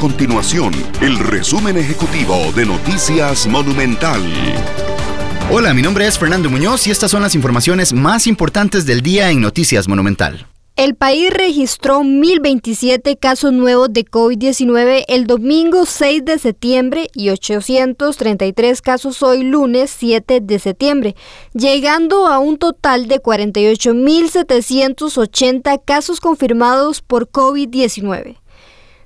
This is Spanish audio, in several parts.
continuación el resumen ejecutivo de Noticias Monumental. Hola, mi nombre es Fernando Muñoz y estas son las informaciones más importantes del día en Noticias Monumental. El país registró 1.027 casos nuevos de COVID-19 el domingo 6 de septiembre y 833 casos hoy lunes 7 de septiembre, llegando a un total de 48.780 casos confirmados por COVID-19.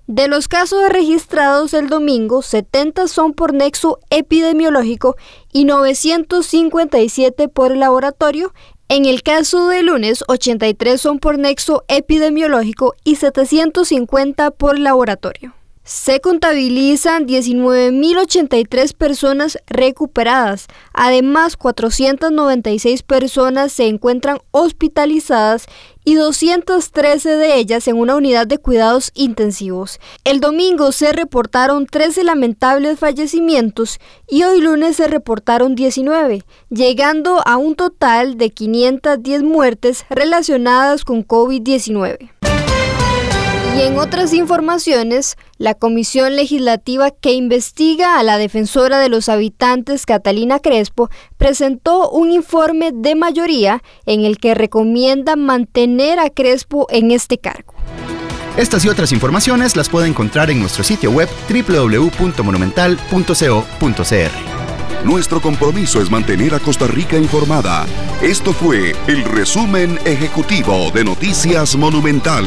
De los casos registrados el domingo, 70 son por nexo epidemiológico y 957 por laboratorio en el caso de lunes, 83 son por nexo epidemiológico y 750 por laboratorio. Se contabilizan 19.083 personas recuperadas. Además, 496 personas se encuentran hospitalizadas y 213 de ellas en una unidad de cuidados intensivos. El domingo se reportaron 13 lamentables fallecimientos y hoy lunes se reportaron 19, llegando a un total de 510 muertes relacionadas con COVID-19. Y en otras informaciones, la comisión legislativa que investiga a la defensora de los habitantes, Catalina Crespo, presentó un informe de mayoría en el que recomienda mantener a Crespo en este cargo. Estas y otras informaciones las puede encontrar en nuestro sitio web www.monumental.co.cr. Nuestro compromiso es mantener a Costa Rica informada. Esto fue el resumen ejecutivo de Noticias Monumental.